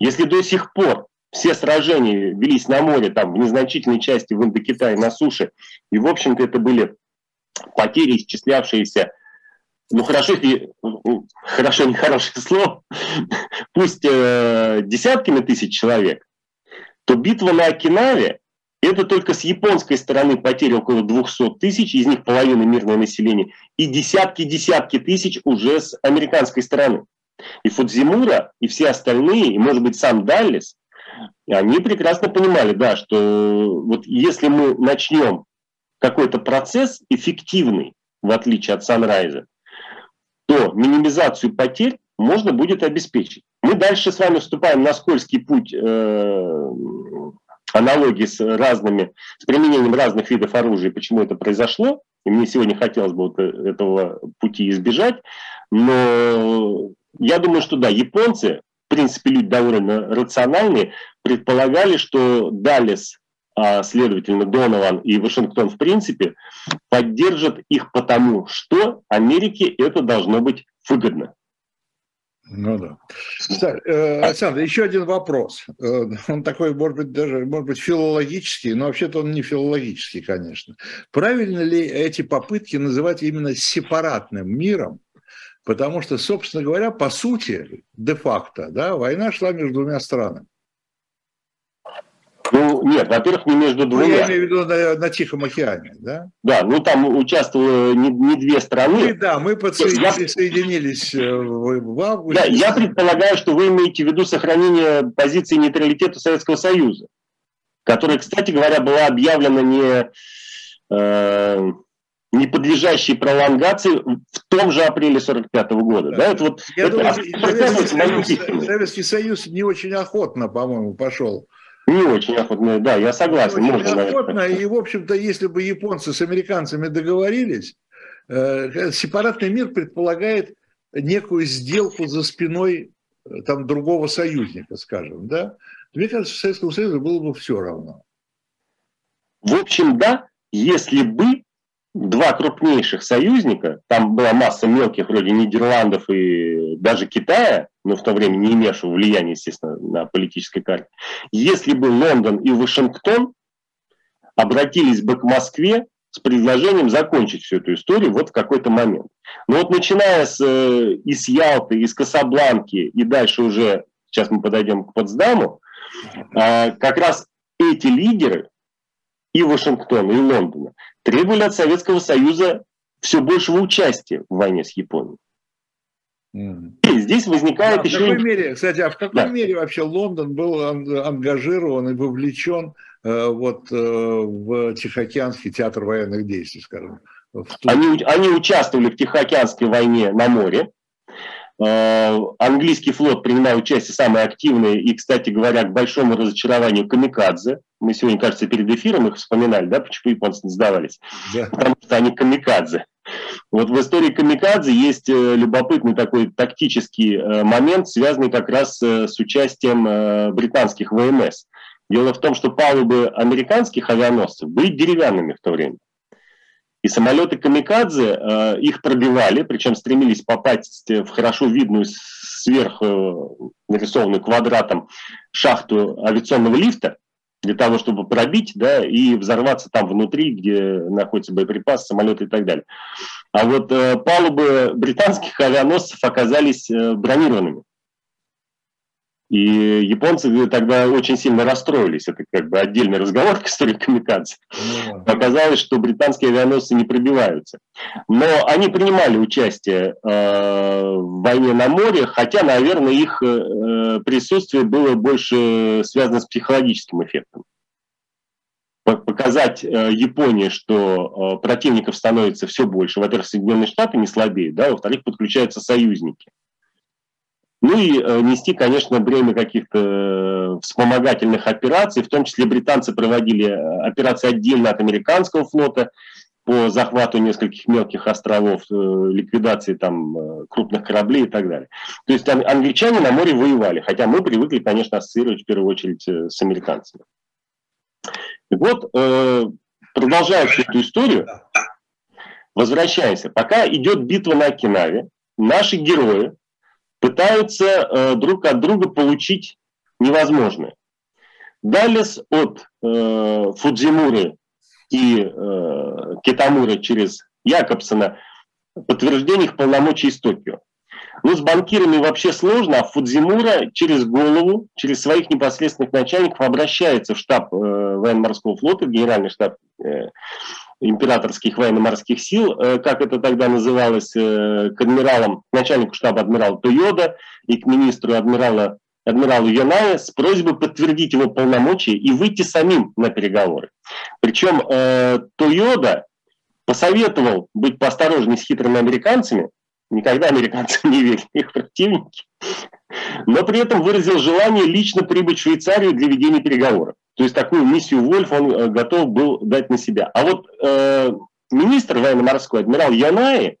Если до сих пор все сражения велись на море, там, в незначительной части в Индокитае, на суше, и, в общем-то, это были потери, исчислявшиеся, ну, хорошо, если, хорошо, нехорошее слово, пусть э, десятками тысяч человек, то битва на Окинаве это только с японской стороны потери около 200 тысяч, из них половина мирное население, и десятки-десятки тысяч уже с американской стороны. И Фудзимура, и все остальные, и, может быть, сам Даллес, они прекрасно понимали, да, что вот если мы начнем какой-то процесс эффективный, в отличие от Санрайза, то минимизацию потерь можно будет обеспечить. Мы дальше с вами вступаем на скользкий путь э, аналогии с разными, с применением разных видов оружия, почему это произошло. И мне сегодня хотелось бы вот этого пути избежать. Но я думаю, что да, японцы, в принципе, люди довольно рациональные, предполагали, что Далес, а следовательно Донован и Вашингтон в принципе поддержат их потому, что Америке это должно быть выгодно. Ну да. Э, Александр, еще один вопрос. Э, он такой, может быть, даже, может быть, филологический, но вообще-то он не филологический, конечно. Правильно ли эти попытки называть именно сепаратным миром? Потому что, собственно говоря, по сути, де-факто, да, война шла между двумя странами. Ну, нет, во-первых, не между двумя. Ну, я имею в виду на, на Тихом океане, да? Да, ну там участвовало не, не две страны. Мы, да, мы подсоединились я... Э, в, в августе. Да, я предполагаю, что вы имеете в виду сохранение позиции нейтралитета Советского Союза, которая, кстати говоря, была объявлена не, э, не подлежащей пролонгации в том же апреле 45 года. Да. Да, это вот, я это, думаю, Советский, Союз, Советский Союз не очень охотно, по-моему, пошел не очень охотно, да, я согласен. Не очень охотно, и, в общем-то, если бы японцы с американцами договорились, э, сепаратный мир предполагает некую сделку за спиной э, там другого союзника, скажем, да? Мне кажется, Советскому Союзу было бы все равно. В общем, да, если бы два крупнейших союзника, там была масса мелких, вроде Нидерландов и даже Китая, но в то время не имевшего влияния, естественно, на политической карте, если бы Лондон и Вашингтон обратились бы к Москве с предложением закончить всю эту историю вот в какой-то момент. Но вот начиная с, э, из Ялты, из Касабланки и дальше уже, сейчас мы подойдем к Потсдаму, э, как раз эти лидеры и Вашингтона, и Лондона требовали от Советского Союза все большего участия в войне с Японией. И здесь возникает да, еще... В какой мере, кстати, а в какой да. мере вообще Лондон был ангажирован и вовлечен э, вот, э, в Тихоокеанский театр военных действий, скажем? Они, они участвовали в Тихоокеанской войне на море. Э, английский флот принимал участие самое активное и, кстати говоря, к большому разочарованию камикадзе. Мы сегодня, кажется, перед эфиром их вспоминали, да, почему японцы не сдавались? Да. Потому что они камикадзе. Вот в истории Камикадзе есть э, любопытный такой тактический э, момент, связанный как раз э, с участием британских ВМС. Дело в том, что палубы американских авианосцев были деревянными в то время. И самолеты Камикадзе их пробивали, причем стремились попасть в хорошо видную сверху нарисованную квадратом шахту авиационного лифта для того, чтобы пробить да, и взорваться там внутри, где находится боеприпас, самолеты и так далее. А вот э, палубы британских авианосцев оказались э, бронированными. И японцы тогда очень сильно расстроились. Это как бы отдельный разговор к истории камикадзе. Ну Оказалось, что британские авианосцы не пробиваются. Но они принимали участие э, в войне на море, хотя, наверное, их э, присутствие было больше связано с психологическим эффектом показать э, Японии, что э, противников становится все больше. Во-первых, Соединенные Штаты не слабеют, да, во-вторых, подключаются союзники. Ну и э, нести, конечно, бремя каких-то э, вспомогательных операций, в том числе британцы проводили э, операции отдельно от американского флота по захвату нескольких мелких островов, ликвидации там крупных кораблей и так далее. То есть англичане на море воевали, хотя мы привыкли, конечно, ассоциировать в первую очередь с американцами. И вот, продолжая всю эту историю, возвращаемся. Пока идет битва на Окинаве, наши герои, пытаются э, друг от друга получить невозможное. Далес от э, Фудзимуры и э, Китамуры через Якобсона подтверждение их полномочий из Токио. Ну, с банкирами вообще сложно, а Фудзимура через голову, через своих непосредственных начальников обращается в штаб э, военно-морского флота, в генеральный штаб э, императорских военно-морских сил, э, как это тогда называлось, э, к адмиралам, начальнику штаба адмирала Тойода и к министру адмирала, адмиралу Яная с просьбой подтвердить его полномочия и выйти самим на переговоры. Причем э, Тойода посоветовал быть поосторожнее с хитрыми американцами, никогда американцы не верили их противники, но при этом выразил желание лично прибыть в Швейцарию для ведения переговоров. То есть такую миссию Вольф он э, готов был дать на себя. А вот э, министр военно-морской, адмирал Янаи,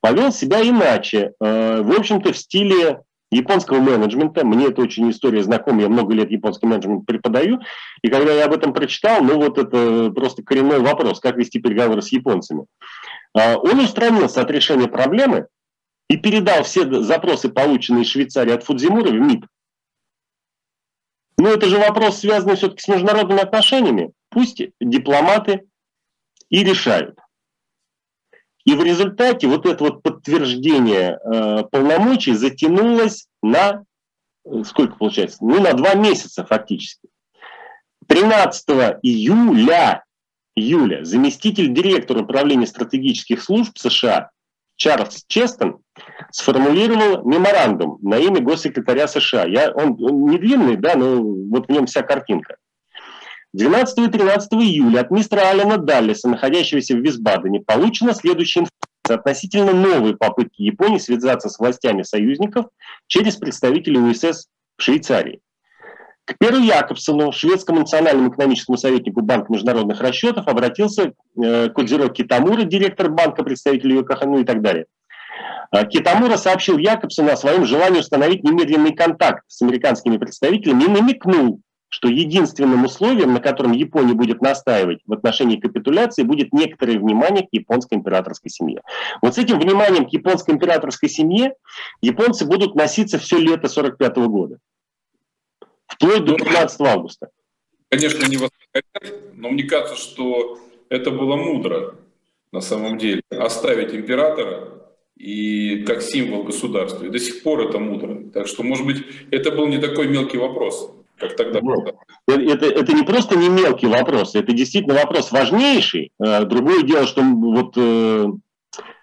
повел себя иначе. Э, в общем-то, в стиле японского менеджмента. Мне это очень история знакома, я много лет японский менеджмент преподаю. И когда я об этом прочитал, ну вот это просто коренной вопрос, как вести переговоры с японцами. Э, он устранился от решения проблемы и передал все запросы, полученные из Швейцарии от Фудзимура, в МИД. Но это же вопрос, связанный все-таки с международными отношениями. Пусть дипломаты и решают. И в результате вот это вот подтверждение э, полномочий затянулось на, э, сколько получается, ну на два месяца фактически. 13 июля, июля заместитель директора управления стратегических служб США Чарльз Честон сформулировал меморандум на имя госсекретаря США. Я, он, он не длинный, да, но вот в нем вся картинка. 12 и 13 июля от мистера Алена Даллиса, находящегося в Висбадене, получена следующая информация относительно новой попытки Японии связаться с властями союзников через представителей УСС в Швейцарии. К Перу Якобсону, шведскому национальному экономическому советнику Банка международных расчетов, обратился э, Кодзиро Китамура, директор банка, представитель ЮКХ, ну и так далее. А Китамура сообщил Якобсону о своем желании установить немедленный контакт с американскими представителями и намекнул, что единственным условием, на котором Япония будет настаивать в отношении капитуляции, будет некоторое внимание к японской императорской семье. Вот с этим вниманием к японской императорской семье японцы будут носиться все лето 1945 года вплоть до 15 августа. Конечно, не восхвалять, но мне кажется, что это было мудро на самом деле. Оставить императора и как символ государства. И до сих пор это мудро. Так что, может быть, это был не такой мелкий вопрос, как тогда. Ну, это, это не просто не мелкий вопрос, это действительно вопрос важнейший. Э, другое дело, что вот э,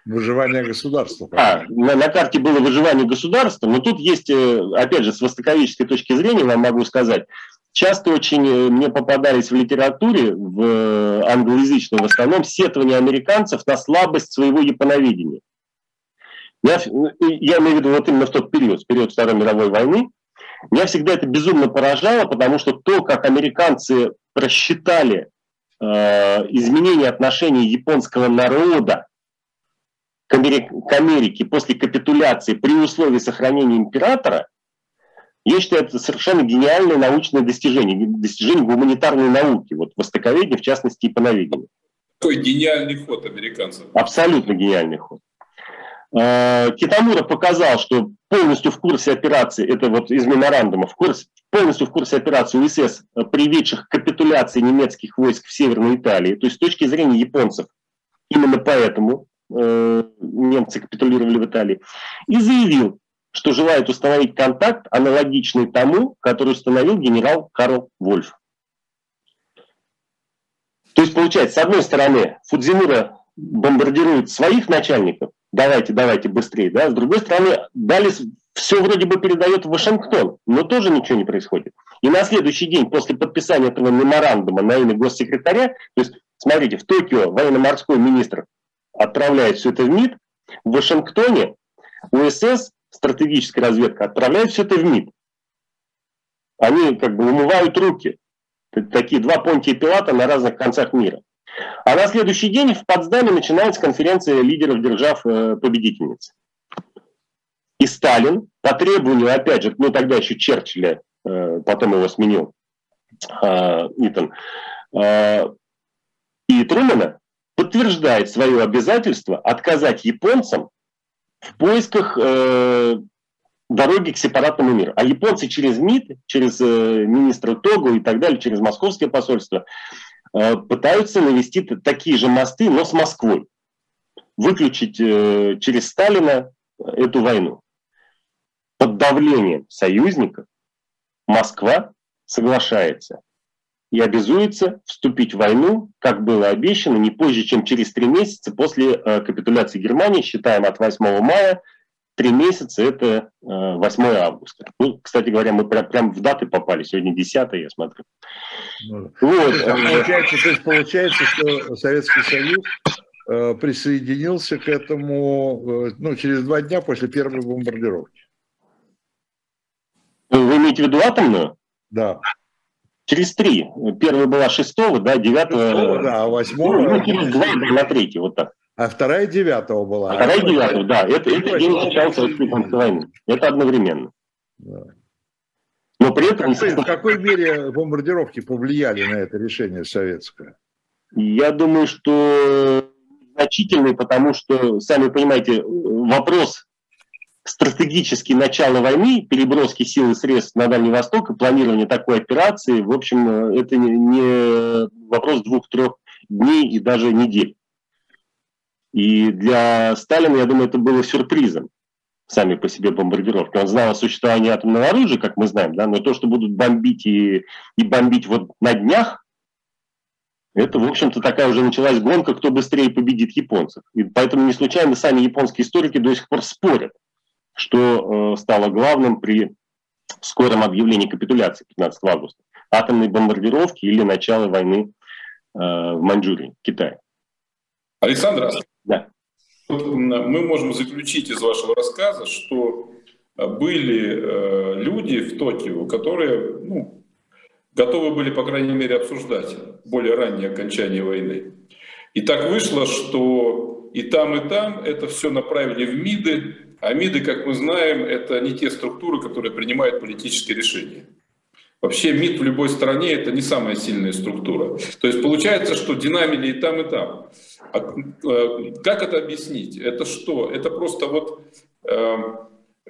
Выживание государства. А, на, на карте было выживание государства, но тут есть, э, опять же, с востоковедческой точки зрения, вам могу сказать, часто очень мне попадались в литературе, в англоязычной в основном, сетования американцев на слабость своего японоведения. Я, я имею в виду вот именно в тот период, в период Второй мировой войны, меня всегда это безумно поражало, потому что то, как американцы просчитали э, изменение отношений японского народа к Америке после капитуляции при условии сохранения императора, я считаю, это совершенно гениальное научное достижение, достижение гуманитарной науки, вот востоковедения, в частности, и пановедения. Какой гениальный ход американцев. Абсолютно гениальный ход. А, Китамура показал, что полностью в курсе операции, это вот из меморандума, в курсе, полностью в курсе операции УСС, приведших к капитуляции немецких войск в Северной Италии. То есть с точки зрения японцев, именно поэтому э, немцы капитулировали в Италии. И заявил, что желает установить контакт, аналогичный тому, который установил генерал Карл Вольф. То есть, получается, с одной стороны, Фудзимура бомбардирует своих начальников, давайте, давайте быстрее, да, с другой стороны, дали все вроде бы передает в Вашингтон, но тоже ничего не происходит. И на следующий день после подписания этого меморандума на имя госсекретаря, то есть, смотрите, в Токио военно-морской министр отправляет все это в МИД, в Вашингтоне УСС стратегическая разведка отправляет все это в МИД. Они как бы умывают руки. Такие два Понтия Пилата на разных концах мира. А на следующий день в Потсдаме начинается конференция лидеров держав-победительниц. Э, И Сталин по требованию, опять же, ну тогда еще Черчилля, э, потом его сменил э, Итан, и Трумана, подтверждает свое обязательство отказать японцам в поисках э, дороги к сепаратному миру. А японцы через МИД, через э, министра Тогу и так далее, через московское посольство э, пытаются навести такие же мосты, но с Москвой. Выключить э, через Сталина эту войну. Под давлением союзников Москва соглашается и обязуется вступить в войну, как было обещано, не позже, чем через три месяца после э, капитуляции Германии, считаем от 8 мая, три месяца – это 8 э, августа. Ну, кстати говоря, мы прям, прям в даты попали, сегодня 10 я смотрю. Ну, вот. Получается, то есть получается, что Советский Союз э, присоединился к этому ну, через два дня после первой бомбардировки. Вы имеете в виду атомную? Да. Через три. Первая была шестого, да, девятого. Да, а восьмого. Ну, через два на третий, вот так. А вторая девятого была. А вторая девятого, да. Это, это день начала Российской войны. Это одновременно. Да. Но при этом... В какой, в какой мере бомбардировки повлияли на это решение советское? Я думаю, что значительные, потому что, сами понимаете, вопрос стратегически начало войны, переброски сил и средств на Дальний Восток и планирование такой операции, в общем, это не вопрос двух-трех дней и даже недель. И для Сталина, я думаю, это было сюрпризом, сами по себе бомбардировки. Он знал о существовании атомного оружия, как мы знаем, да, но то, что будут бомбить и, и бомбить вот на днях, это, в общем-то, такая уже началась гонка, кто быстрее победит японцев. И поэтому не случайно сами японские историки до сих пор спорят, что э, стало главным при скором объявлении капитуляции 15 августа. Атомные бомбардировки или начало войны э, в Маньчжурии, Китае. Александр, да. мы можем заключить из вашего рассказа, что были э, люди в Токио, которые ну, готовы были, по крайней мере, обсуждать более раннее окончание войны. И так вышло, что и там, и там это все направили в МИДы, а МИДы, как мы знаем, это не те структуры, которые принимают политические решения. Вообще МИД в любой стране это не самая сильная структура. То есть получается, что динамили и там, и там. А, э, как это объяснить? Это что? Это просто вот э,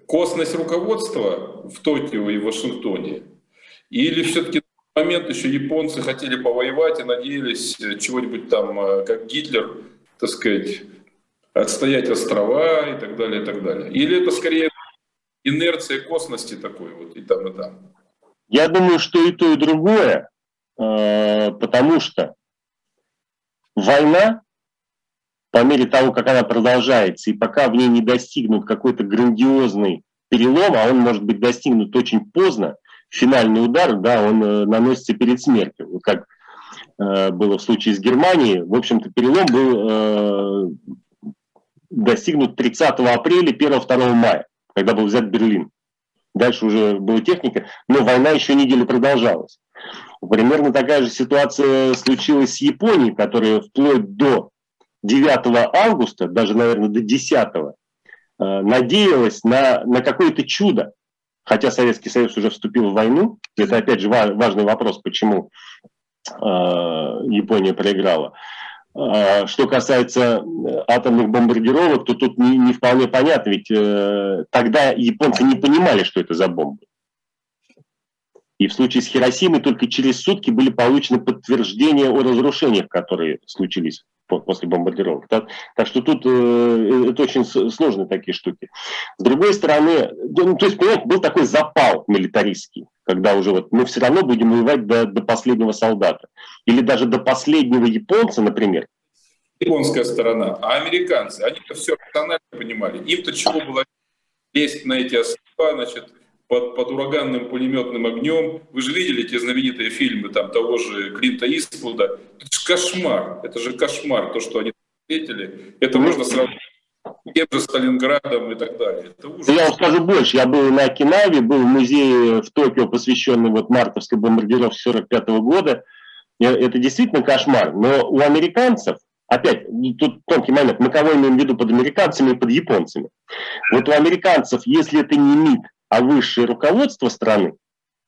косность руководства в Токио и Вашингтоне? Или все-таки в момент еще японцы хотели повоевать и надеялись э, чего-нибудь там, э, как Гитлер, так сказать, отстоять острова и так далее, и так далее. Или это скорее инерция косности такой вот и там, и там? Я думаю, что и то, и другое, э, потому что война, по мере того, как она продолжается, и пока в ней не достигнут какой-то грандиозный перелом, а он может быть достигнут очень поздно, финальный удар, да, он э, наносится перед смертью. Вот как э, было в случае с Германией, в общем-то, перелом был достигнут 30 апреля, 1-2 мая, когда был взят Берлин. Дальше уже была техника, но война еще неделю продолжалась. Примерно такая же ситуация случилась с Японией, которая вплоть до 9 августа, даже, наверное, до 10 надеялась на, на какое-то чудо. Хотя Советский Союз уже вступил в войну, это опять же важный вопрос, почему Япония проиграла. А, что касается э, атомных бомбардировок, то тут не, не вполне понятно, ведь э, тогда японцы не понимали, что это за бомбы. И в случае с Хиросимой только через сутки были получены подтверждения о разрушениях, которые случились после бомбардировок. Так, так что тут э, это очень сложные такие штуки. С другой стороны, ну, то есть, понимаете, был такой запал милитаристский когда уже вот мы все равно будем воевать до, до последнего солдата. Или даже до последнего японца, например. Японская сторона. А американцы, они это все рационально понимали. Им-то чего было лезть на эти острова, значит, под, под ураганным пулеметным огнем. Вы же видели эти знаменитые фильмы там того же Клинта Иствуда. Это же кошмар. Это же кошмар, то, что они встретили. Это можно сравнить тем же Сталинградом и так далее. Это. Я вам скажу больше. Я был на Окинаве, был в музее в Токио, посвященный вот мартовской бомбардировке 45 года. Это действительно кошмар. Но у американцев, опять, тут тонкий момент, мы кого имеем в виду под американцами и под японцами. Вот у американцев, если это не МИД, а высшее руководство страны,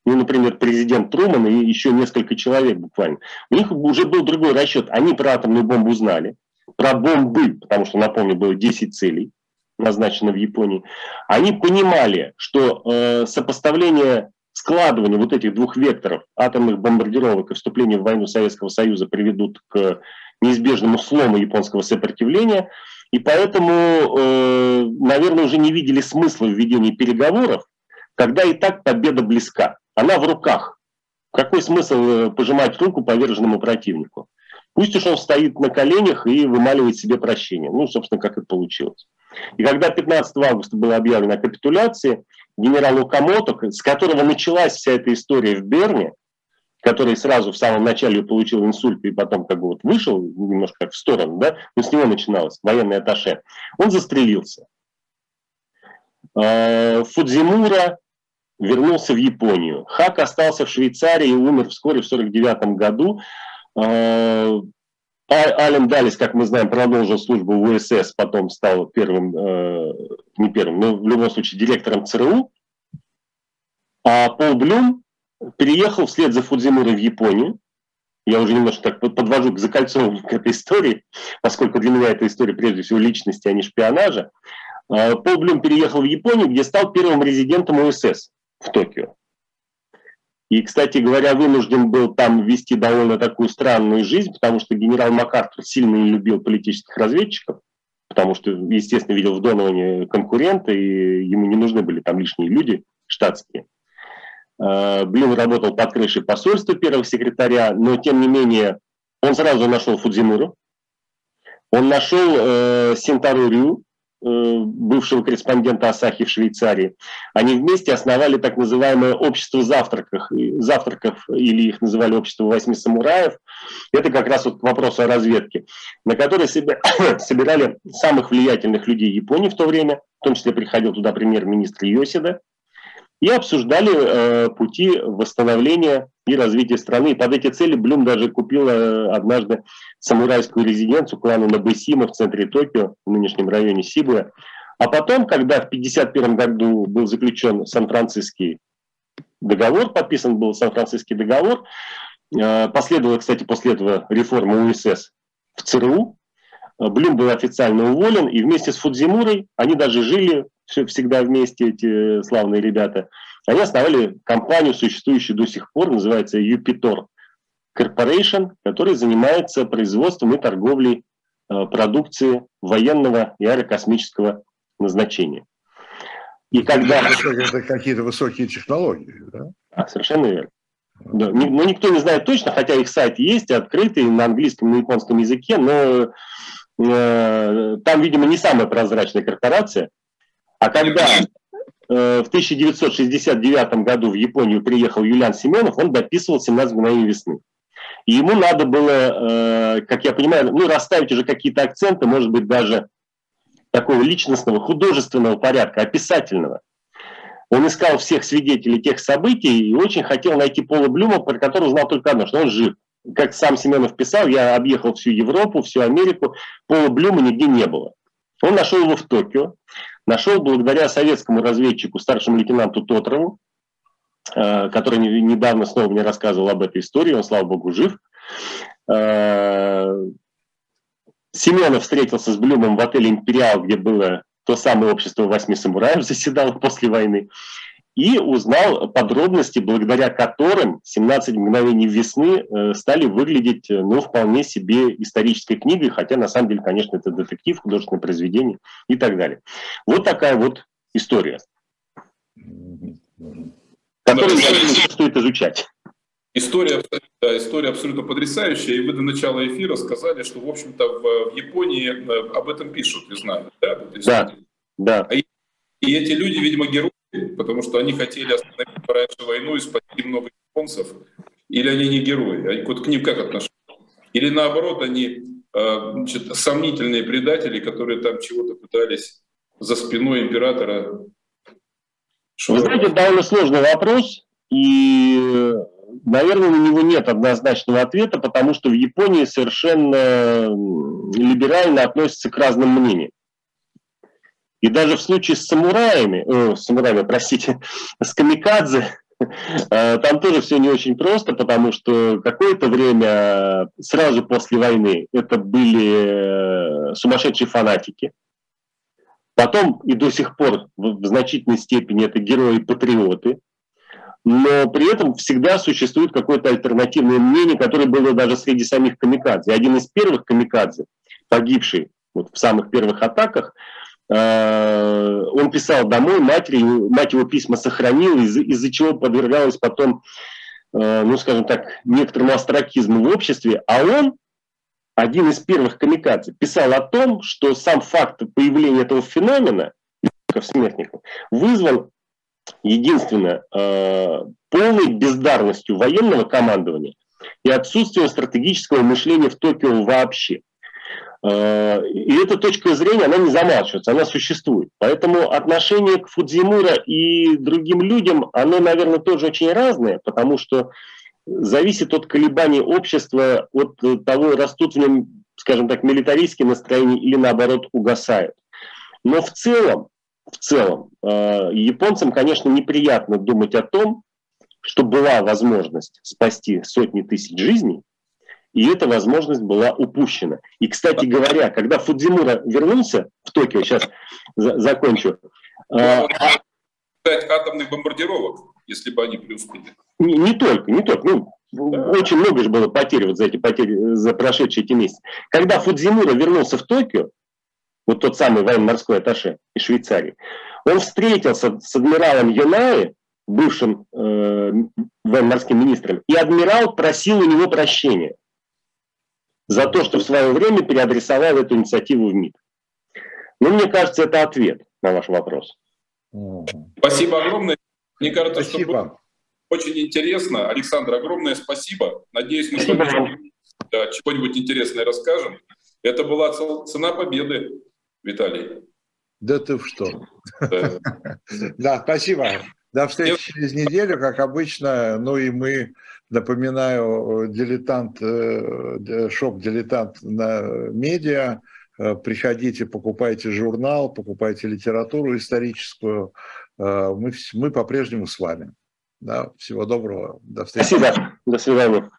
ну, например, президент Труман и еще несколько человек буквально, у них уже был другой расчет. Они про атомную бомбу узнали, про бомбы, потому что, напомню, было 10 целей, назначено в Японии, они понимали, что э, сопоставление складывания вот этих двух векторов атомных бомбардировок и вступления в войну Советского Союза приведут к неизбежному слому японского сопротивления, и поэтому, э, наверное, уже не видели смысла в ведении переговоров, когда и так победа близка. Она в руках. Какой смысл э, пожимать руку поверженному противнику? Пусть уж он стоит на коленях и вымаливает себе прощение. Ну, собственно, как это получилось. И когда 15 августа было объявлено о капитуляции, генерал Укамото, с которого началась вся эта история в Берне, который сразу в самом начале получил инсульт и потом как бы вот вышел немножко как в сторону, да, но с него начиналось, военный аташе, он застрелился. А, Фудзимура вернулся в Японию. Хак остался в Швейцарии и умер вскоре в 1949 году. А, а, Ален Далис, как мы знаем, продолжил службу в УСС, потом стал первым, э, не первым, но в любом случае директором ЦРУ. А Пол Блюм переехал вслед за Фудзимурой в Японию. Я уже немножко так подвожу к закольцовыванию к этой истории, поскольку для меня эта история прежде всего личности, а не шпионажа. Пол Блюм переехал в Японию, где стал первым резидентом УСС в Токио. И, кстати говоря, вынужден был там вести довольно такую странную жизнь, потому что генерал МакАртур сильно не любил политических разведчиков, потому что, естественно, видел в Доноване конкурента, и ему не нужны были там лишние люди штатские. А, Блин работал под крышей посольства первого секретаря, но, тем не менее, он сразу нашел Фудзимуру, он нашел э, Синтару Рю, бывшего корреспондента Асахи в Швейцарии, они вместе основали так называемое общество завтраков, завтраков или их называли общество восьми самураев. Это как раз вот к вопросу о разведке, на которой собирали самых влиятельных людей Японии в то время, в том числе приходил туда премьер-министр Йосида, и обсуждали э, пути восстановления и развития страны. И под эти цели Блюм даже купил э, однажды самурайскую резиденцию клана Набысима в центре Токио, в нынешнем районе Сибуя. А потом, когда в 1951 году был заключен Сан-Франциский договор, подписан был Сан-Франциский договор, э, последовала, кстати, после этого реформа УСС в ЦРУ, Блюм был официально уволен, и вместе с Фудзимурой они даже жили всегда вместе, эти славные ребята. Они основали компанию, существующую до сих пор, называется Юпитор Corporation, которая занимается производством и торговлей э, продукции военного и аэрокосмического назначения. И когда... Это какие-то высокие технологии, да? А, совершенно верно. Да. Но никто не знает точно, хотя их сайт есть, открытый на английском, на японском языке, но э, там, видимо, не самая прозрачная корпорация. А когда э, в 1969 году в Японию приехал Юлиан Семенов, он дописывал «17 мгновений весны». И ему надо было, э, как я понимаю, ну, расставить уже какие-то акценты, может быть, даже такого личностного, художественного порядка, описательного. Он искал всех свидетелей тех событий и очень хотел найти Пола Блюма, про которого знал только одно, что он жив. как сам Семенов писал, я объехал всю Европу, всю Америку, Пола Блюма нигде не было. Он нашел его в Токио, нашел благодаря советскому разведчику, старшему лейтенанту Тотрову, э, который недавно снова мне рассказывал об этой истории, он, слава богу, жив. Э, Семенов встретился с Блюмом в отеле «Империал», где было то самое общество восьми самураев заседало после войны и узнал подробности, благодаря которым «17 мгновений весны» э, стали выглядеть э, ну, вполне себе исторической книгой, хотя на самом деле, конечно, это детектив, художественное произведение и так далее. Вот такая вот история, которую стоит изучать. История, да, история абсолютно потрясающая, и вы до начала эфира сказали, что, в общем-то, в, в Японии э, об этом пишут, я знаю. Да, да. да. И, и эти люди, видимо, герои потому что они хотели остановить раньше войну и спасти много японцев, или они не герои, они вот к ним как отношения? Или наоборот, они э, значит, сомнительные предатели, которые там чего-то пытались за спиной императора. Что... Вы знаете, довольно сложный вопрос, и, наверное, на него нет однозначного ответа, потому что в Японии совершенно либерально относятся к разным мнениям. И даже в случае с самураями, э, с самураями, простите, с камикадзе, э, там тоже все не очень просто, потому что какое-то время сразу после войны это были э, сумасшедшие фанатики. Потом и до сих пор в значительной степени это герои-патриоты. Но при этом всегда существует какое-то альтернативное мнение, которое было даже среди самих камикадзе. Один из первых камикадзе, погибший вот в самых первых атаках, он писал домой матери, мать его письма сохранила, из-за из чего подвергалась потом, э, ну, скажем так, некоторому астракизму в обществе, а он, один из первых камикадзе, писал о том, что сам факт появления этого феномена, смертников, вызван единственно э, полной бездарностью военного командования и отсутствием стратегического мышления в Токио вообще. Э, и эта точка зрения, она не замалчивается, она существует. Поэтому отношение к Фудзимура и другим людям, оно, наверное, тоже очень разное, потому что зависит от колебаний общества, от того, растут в нем, скажем так, милитаристские настроения или, наоборот, угасают. Но в целом, в целом, э, японцам, конечно, неприятно думать о том, что была возможность спасти сотни тысяч жизней, и эта возможность была упущена. И, кстати говоря, когда Фудзимура вернулся в Токио, сейчас за закончу. Э, атомных бомбардировок, если бы они преуспели. Не, не только, не только. Ну, да. Очень много же было потерь вот за эти потери, за прошедшие эти месяцы. Когда Фудзимура вернулся в Токио, вот тот самый военно-морской атташе из Швейцарии, он встретился с адмиралом Юнаи, бывшим э, военно-морским министром, и адмирал просил у него прощения за то, что в свое время переадресовал эту инициативу в МИД. Ну, мне кажется, это ответ на ваш вопрос. Спасибо огромное. Мне кажется, спасибо. что очень интересно. Александр, огромное спасибо. Надеюсь, мы да, чего-нибудь интересное расскажем. Это была цена победы, Виталий. Да ты что. Да, да спасибо. До встречи через неделю, как обычно. Ну и мы Напоминаю, дилетант, э, шоп-дилетант на медиа. Э, приходите, покупайте журнал, покупайте литературу историческую. Э, мы, мы по-прежнему с вами. Да, всего доброго. До встречи. Спасибо. До свидания.